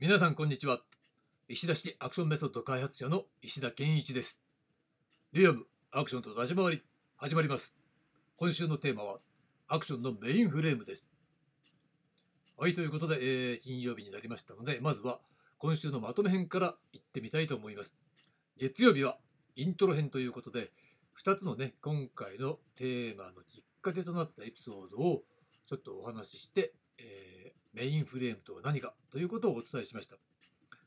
皆さんこんにちは。石田式アクションメソッド開発者の石田健一です。リアムアクションと立ち回り始まります。今週のテーマはアクションのメインフレームです。はいということで、えー、金曜日になりましたのでまずは今週のまとめ編からいってみたいと思います。月曜日はイントロ編ということで2つのね今回のテーマのきっかけとなったエピソードをちょっとお話しして、え、メインフレームとは何かということをお伝えしました。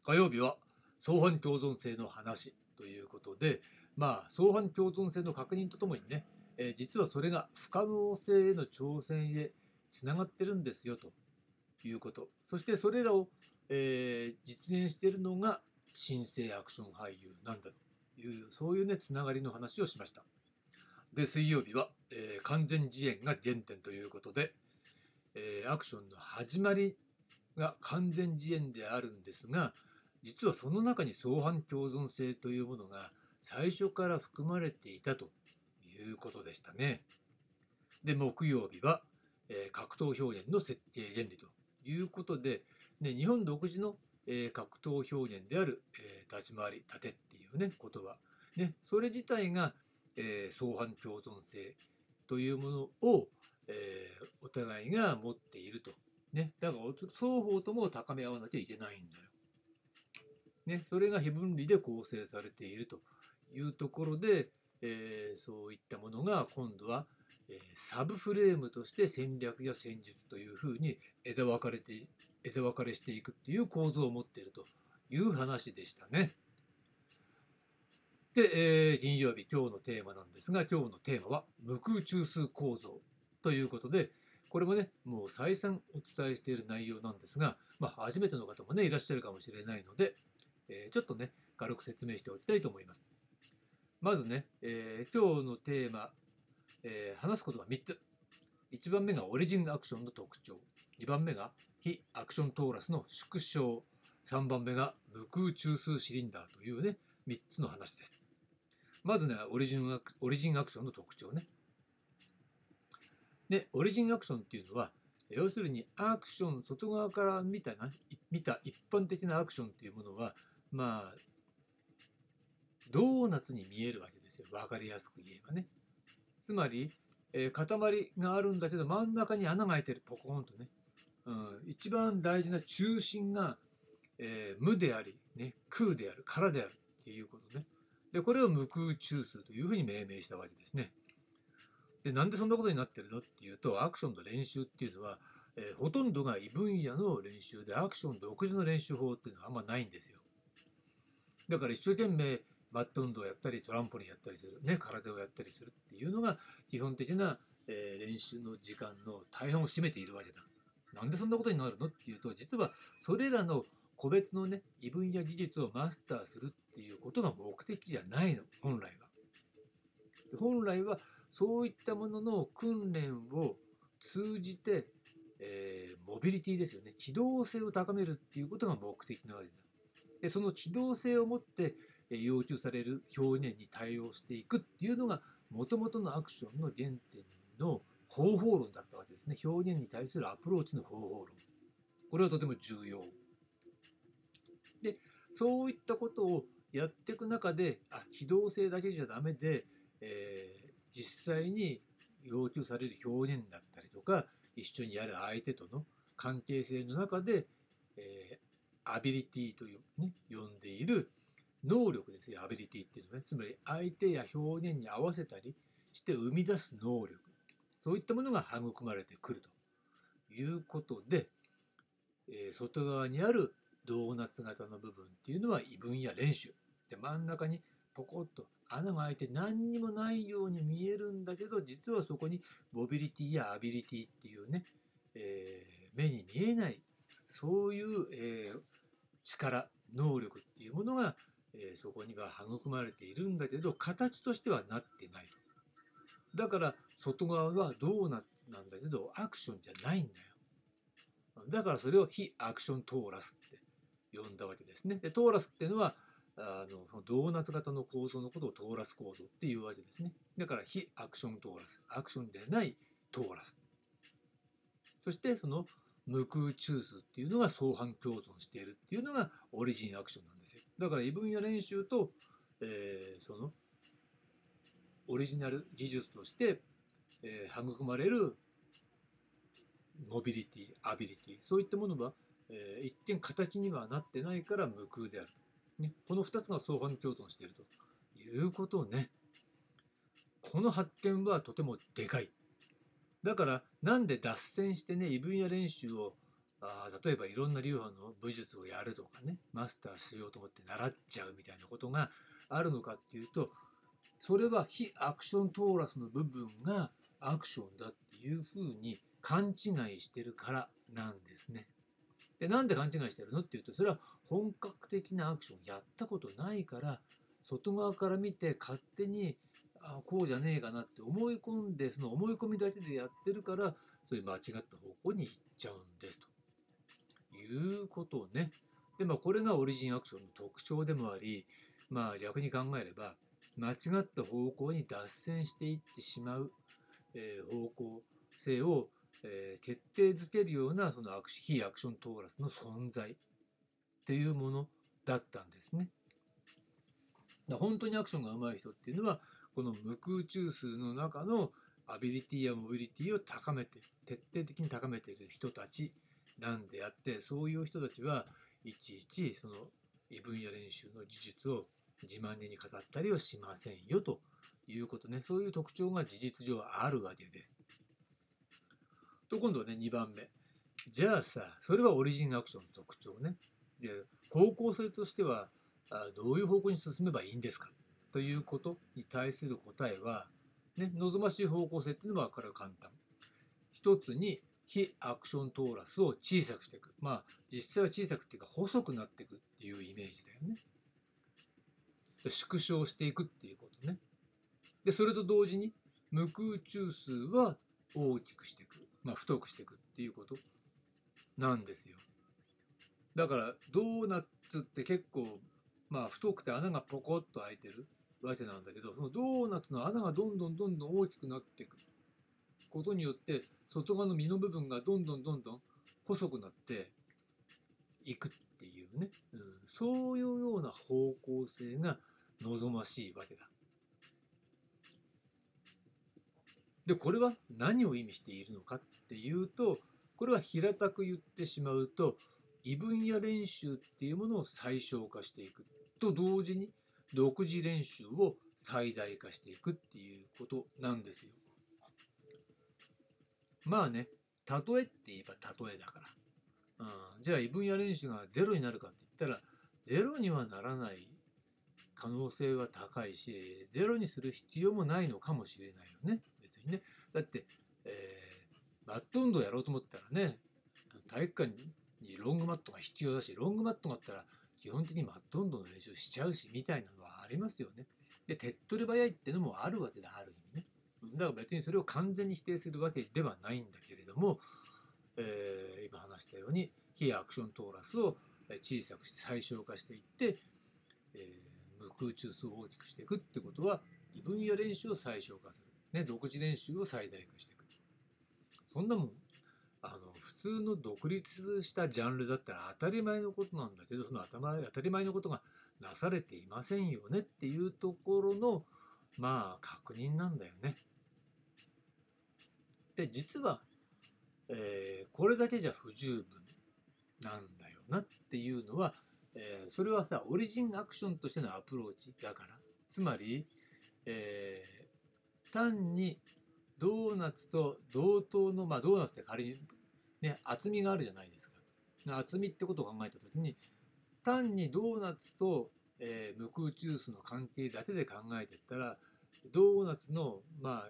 火曜日は相反共存性の話ということでまあ相反共存性の確認とともにね、えー、実はそれが不可能性への挑戦へつながってるんですよということ。そしてそれらを、えー、実現しているのが新生アクション俳優なんだというそういうねつながりの話をしました。で水曜日は、えー、完全自演が原点ということで、えー、アクションの始まりが完全自演であるんですが実はその中に相反共存性というものが最初から含まれていたということでしたね。で木曜日は、えー、格闘表現の設定原理ということで、ね、日本独自の、えー、格闘表現である、えー、立ち回り盾っていうね言葉、ね、それ自体が、え相反共存性というものを、えお互いが持っていると。ね、だから双方とも高め合わなきゃいけないんだよ。ね、それが非分離で構成されているというところで、えー、そういったものが今度は、えー、サブフレームとして戦略や戦術というふうに枝分かれて枝分かれしていくっていう構造を持っているという話でしたね。で、えー、金曜日今日のテーマなんですが今日のテーマは無空中枢構造ということでこれもねもう再三お伝えしている内容なんですが、まあ、初めての方もねいらっしゃるかもしれないので、えー、ちょっとね、軽く説明しておきたいと思います。まずね、えー、今日のテーマ、えー、話すことは3つ。1番目がオリジンアクションの特徴。2番目が非アクショントーラスの縮小。3番目が無空中枢シリンダーというね、3つの話です。まずね、オリジンアクオリジンアクションの特徴ね。で、オリジンアクションっていうのは、要するにアクション、外側から見たな見た一般的なアクションっていうものは、まあ、ドーナツに見えるわけですよ。わかりやすく言えばね。つまり、えー、塊があるんだけど、真ん中に穴が開いてる、ポコンとね。うん、一番大事な中心が、えー、無であり、ね、空である、空であるっていうことね。で、これを無空中枢というふうに命名したわけですね。で、なんでそんなことになってるのっていうと、アクションの練習っていうのは、えー、ほとんどが異分野の練習で、アクション独自の練習法っていうのはあんまないんですよ。だから一生懸命マット運動をやったりトランポリンやったりする、ね、空をやったりするっていうのが基本的な、えー、練習の時間の大半を占めているわけだ。なんでそんなことになるのっていうと実はそれらの個別のね異分野技術をマスターするっていうことが目的じゃないの本来は。本来はそういったものの訓練を通じて、えー、モビリティですよね。機動性を高めるっていうことが目的なわけだ。でその機動性を持って要求される表現に対応していくっていうのがもともとのアクションの原点の方法論だったわけですね。表現に対するアプローチの方法論。これはとても重要。でそういったことをやっていく中であ機動性だけじゃダメで、え、実際に要求される表現だったりとか一緒にやる相手との関係性の中で、えー、アビリティというね、呼んでいる能力ですよ、アビリティっていうのはね。つまり相手や表現に合わせたりして生み出す能力。そういったものが育まれてくるということで、えー、外側にあるドーナツ型の部分っていうのは異分や練習。で、真ん中にポコッと穴が開いて何にもないように見えるんだけど、実はそこにモビリティやアビリティっていうね、えー、目に見えないそういう、えー、力能力っていうものが、えー、そこには育まれているんだけど形としてはなってないだから外側はどうななんだけどアクションじゃないんだよ。だからそれを非アクショントーラスって呼んだわけですね。でトーラスっていうのはあのドーナツ型の構造のことをトーラス構造っていうわけですね。だから非アクショントーラス。アクションでないトーラス。そしてその無空中枢っていうのが相反共存しているっていうのがオリジンアクションなんですよ。だから異分野練習と、えー、そのオリジナル技術として、えー、育まれるモビリティアビリティ。そういったものは、えー、一見形にはなってないから無空である、ね、この2つが相反共存しているということをねこの発見はとてもでかいだからなんで脱線してね異分野練習をあ例えばいろんな流派の武術をやるとかねマスターしようと思って習っちゃうみたいなことがあるのかっていうとそれは非アクショントーラスの部分がアクションだっていうふうに勘違いしてるからなんですね。でなんで勘違いしてるの？っていうとそれは本格的なアクションやったことないから外側から見て勝手にあこうじゃねえかなって思い込んでその思い込みだけでやってるからそういう間違った方向に行っちゃうんですと。いうことをね。でまあこれがオリジンアクションの特徴でもありまあ逆に考えれば間違った方向に脱線していってしまう、えー、方向性を、えー、決定づけるようなそのアクシ非アクショントーラスの存在っていうものだったんですね。だ本当にアクションが上手い人っていうのはこの無空中枢の中のアビリティやモビリティを高めて徹底的に高めている人たちなんであってそういう人たちはいちいちその異分野練習の技術を自慢げに語ったりはしませんよということねそういう特徴が事実上あるわけです。と今度ね2番目じゃあさそれはオリジンアクションの特徴ね。で方向性としてはあどういう方向に進めばいいんですか？ということに対する答えは、ね、望ましい方向性っていうのはこれは簡単。一つに非アクショントーラスを小さくしていく。まあ実際は小さくっていうか細くなっていくっていうイメージだよね。縮小していくっていうことね。で、それと同時に無空中数は大きくしていく。まあ太くしていくっていうことなんですよ。だからドーナツって結構まあ太くて穴がポコッと開いてるわけなんだけどそのドーナツの穴がどんどんどんどん大きくなっていくことによって外側の実の部分がどんどんどんどん細くなっていくっていうね、うん、そういうような方向性が望ましいわけだ。でこれは何を意味しているのかっていうとこれは平たく言ってしまうと異分野練習っていうものを最小化していくと同時に独自練習を最大化していくっていうことなんですよ。まあね、例えって言えば例えだから。うん、じゃあ異分野練習がゼロになるかって言ったら、ゼロにはならない可能性は高いし、ゼロにする必要もないのかもしれないよね。ね。だって、えー、バット運動やろうと思ったらね、体育館にロングマットが必要だし、ロングマットがあったら基本的にマット運動の練習しちゃうし、みたいなのはありますよね。で、手っ取り早いってのもあるわけだ、ある意味ね。だから別にそれを完全に否定するわけではないんだけれども、えー、今話したように、非アクショントーラスを小さくして最小化していって、えー、無空中数を大きくしていくってことは、異分野練習を最小化する。ね、独自練習を最大化していく。そんなもんあの普通の独立したジャンルだったら当たり前のことなんだけどその頭当たり前のことがなされていませんよねっていうところのまあ確認なんだよね。で実は、えー、これだけじゃ不十分なんだよなっていうのは、えー、それはさオリジンアクションとしてのアプローチだからつまり、えー、単にドーナツと同等の、まあ、ドーナツって仮に、ね、厚みがあるじゃないですか。厚みってことを考えたときに、単にドーナツと、えー、無空中枢の関係だけで考えていったら、ドーナツの、まあ、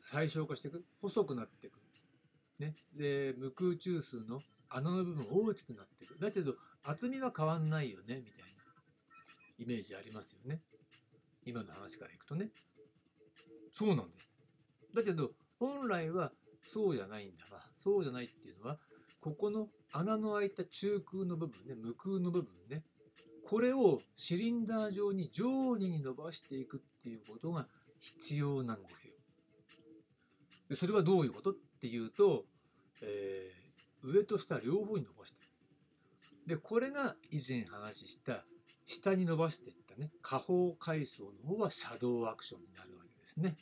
最小化していく、細くなっていく。ね。で、無空中枢の穴の部分大きくなっていく。だけど、厚みは変わんないよね、みたいなイメージありますよね。今の話からいくとね。そうなんです。だけど本来はそうじゃないんだわそうじゃないっていうのはここの穴の開いた中空の部分ね無空の部分ねこれをシリンダー状に上下に伸ばしていくっていうことが必要なんですよ。でそれはどういうことっていうと、え上と下両方に伸ばしてでこれが以前話した下に伸ばしていったね下方階層の方はシャドウアクションになるわけですね。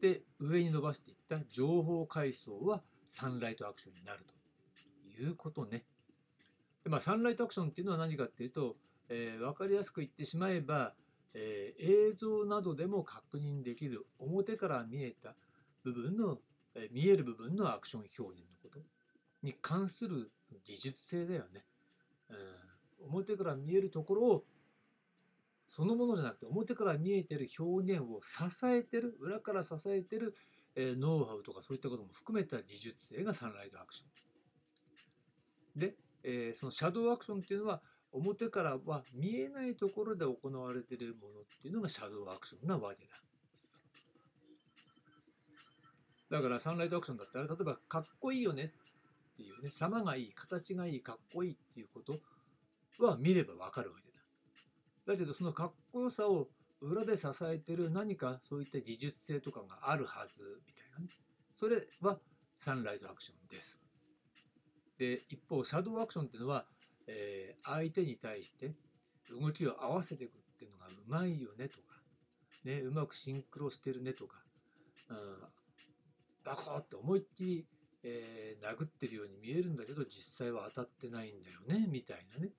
で上に伸ばしていった情報階層はサンライトアクションになるということね。でまあ、サンライトアクションっていうのは何かっていうと、えー、分かりやすく言ってしまえば、えー、映像などでも確認できる表から見えた部分の、えー、見える部分のアクション表現のことに関する技術性だよね。うん、表から見えるところをそのものじゃなくて表から見えてる表現を支えてる裏から支えてる、え、ノウハウとかそういったことも含めた技術性がサンライトアクション。で、え、そのシャドウアクションっていうのは表からは見えないところで行われているものっていうのがシャドウアクションなわけだ。だからサンライトアクションだったら例えばかっこいいよねっていうね様がいい形がいいかっこいいっていうことは見ればわかるわけだ。だけどそのかっこよさを裏で支えてる何かそういった技術性とかがあるはずみたいなねそれはサンライトアクションです。で一方シャドウアクションっていうのは、えー、相手に対して動きを合わせていくっていうのがうまいよねとか、ね、うまくシンクロしてるねとか、うん、バコって思いっきり、えー、殴ってるように見えるんだけど実際は当たってないんだよねみたいなね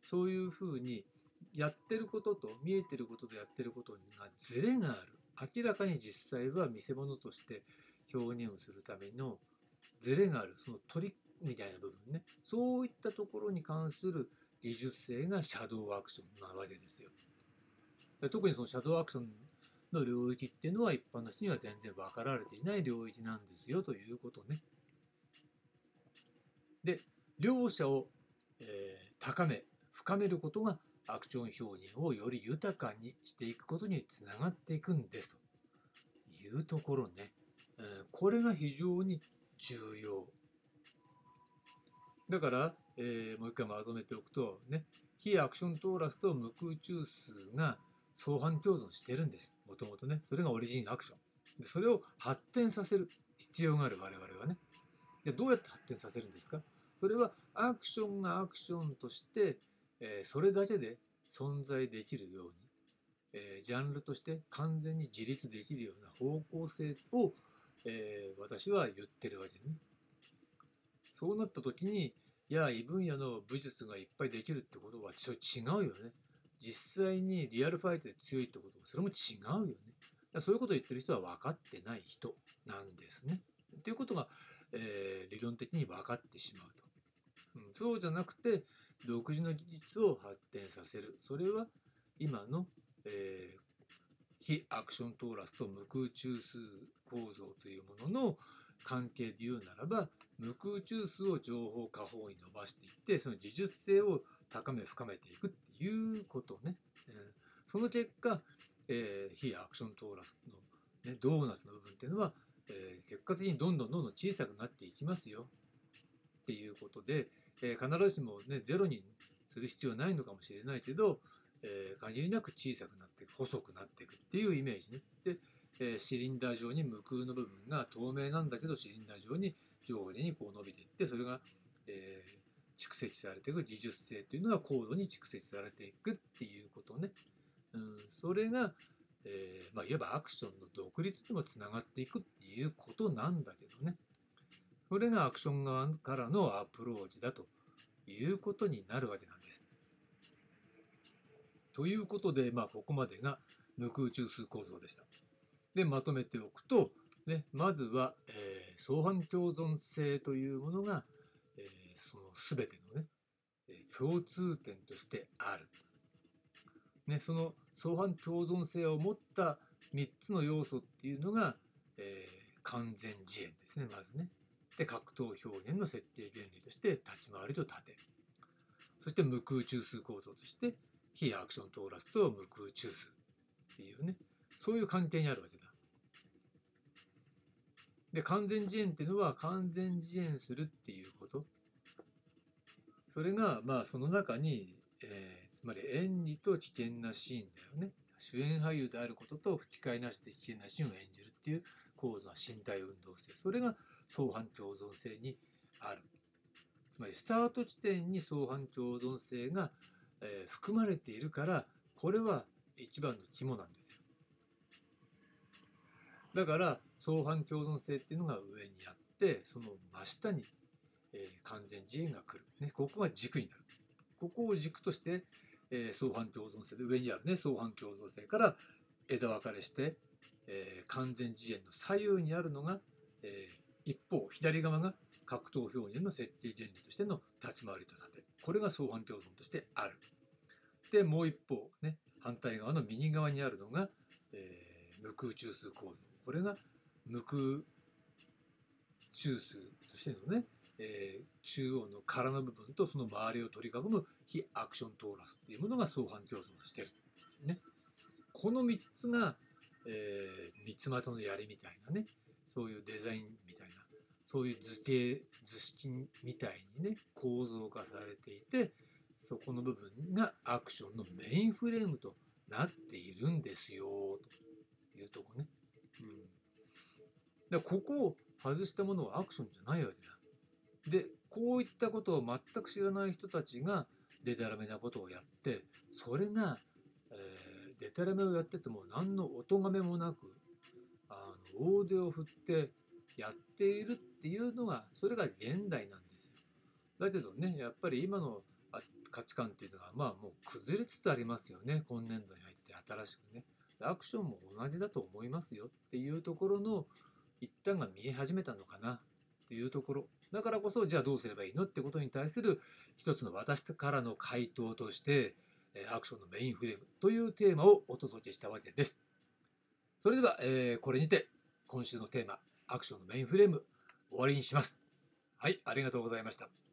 そういうふうにやってることと見えてることとやってることにがズレがある明らかに実際は見せ物として表現をするためのズレがあるそのトリックみたいな部分ねそういったところに関する技術性がシャドウアクションなわけですよ。特にそのシャドウアクションの領域っていうのは一般の人には全然分かられていない領域なんですよということね。で両者を、えー、高め深めることがアクション表現をより豊かにしていくことにつながっていくんですと。いうところね、え、これが非常に重要。だから、えー、もう一回まとめておくとね非アクショントーラスと無空中数が相反共存してるんです。もともとね。それがオリジンアクション。でそれを発展させる必要がある我々はね。でどうやって発展させるんですか？それはアクションがアクションとして、えー、それだけで存在できるように、えー、ジャンルとして完全に自立できるような方向性を、えー、私は言ってるわけね。そうなった時にいや異分野の武術がいっぱいできるってことはちょ違うよね。実際にリアルファイトで強いってことはそれも違うよね。そういうことを言ってる人は分かってない人なんですね。ということが、えー、理論的に分かってしまうと、うん。そうじゃなくて独自の技術を発展させる。それは今の、えー、非アクショントーラスと無空中数構造というものの関係で言うならば無空中数を情報下方に伸ばしていってその技術性を高め深めていくっていうことね、えー、その結果、えー、非アクショントーラスの、ね、ドーナツの部分っていうのは、えー、結果的にどんどんどんどん小さくなっていきますよっていうことで、えー、必ずしもねゼロにする必要ないのかもしれないけど、えー、限りなく小さくなっていく細くなっていくっていうイメージね。でえー、シリンダー状に無空の部分が透明なんだけどシリンダー状に上下にこう伸びていってそれが、えー、蓄積されていく技術性というのが高度に蓄積されていくっていうことね、うん、それが、えー、まあ、いわばアクションの独立にもつながっていくっていうことなんだけどねそれがアクション側からのアプローチだということになるわけなんです。ということで、まあ、ここまでが無空中枢構造でした。でまとめておくと、ね、まずは、えー、相反共存性というものが、えー、その全てのね、え、共通点としてある。ね、その相反共存性を持った3つの要素っていうのが、えー、完全自演ですねまずね。で格闘表現の設定原理として立ち回りと盾そして無空中枢構造として非アクショントーラスと無空中枢っていうねそういう関係にあるわけだで、完全自演っていうのは完全自演するっていうこと。それが、まあ、その中に、えー、つまり演技と危険なシーンだよね。主演俳優であることと吹き替えなしで危険なシーンを演じるっていう高度な身体運動性。それが相反共存性にある。つまりスタート地点に相反共存性が、えー含まれているからこれは一番の肝なんですよだから相反共存性っていうのが上にあってその真下に、えー完全自演が来る、ね、ここが軸になるここを軸として、えー相反共存性で上にあるね相反共存性から枝分かれして、えー完全自演の左右にあるのが、えー一方左側が格闘表現の設定原理としての立ち回りと盾これが相反共存としてある。でもう一方ね反対側の右側にあるのが、えー無空中数構造。これが無空中数としてのね、えー中央の殻の部分とその周りを取り囲む非アクショントーラスっていうものが相反共存してる、ね、この3つが、えー三つ股の槍みたいなねそういうデザインみたいなそういう図形図式みたいにね構造化されていてそこの部分がアクションのメインフレームとなっているんですよというとこね。うん、だからここを外したものはアクションじゃないわけだ。でこういったことを全く知らない人たちがデタラメなことをやってそれが、えデタラメをやってても何のお咎めもなくあの大手を振ってやっているっていうのがそれが現代なんですよ。だけどねやっぱり今のあ価値観っていうのがまあもう崩れつつありますよね今年度に入って新しくね。アクションも同じだと思いますよっていうところの一端が見え始めたのかなっていうところだからこそじゃあどうすればいいのってことに対する一つの私からの回答としてアクションのメインフレームというテーマをお届けしたわけです。それでは、えーこれにて今週のテーマアクションのメインフレーム終わりにします。はい、ありがとうございました。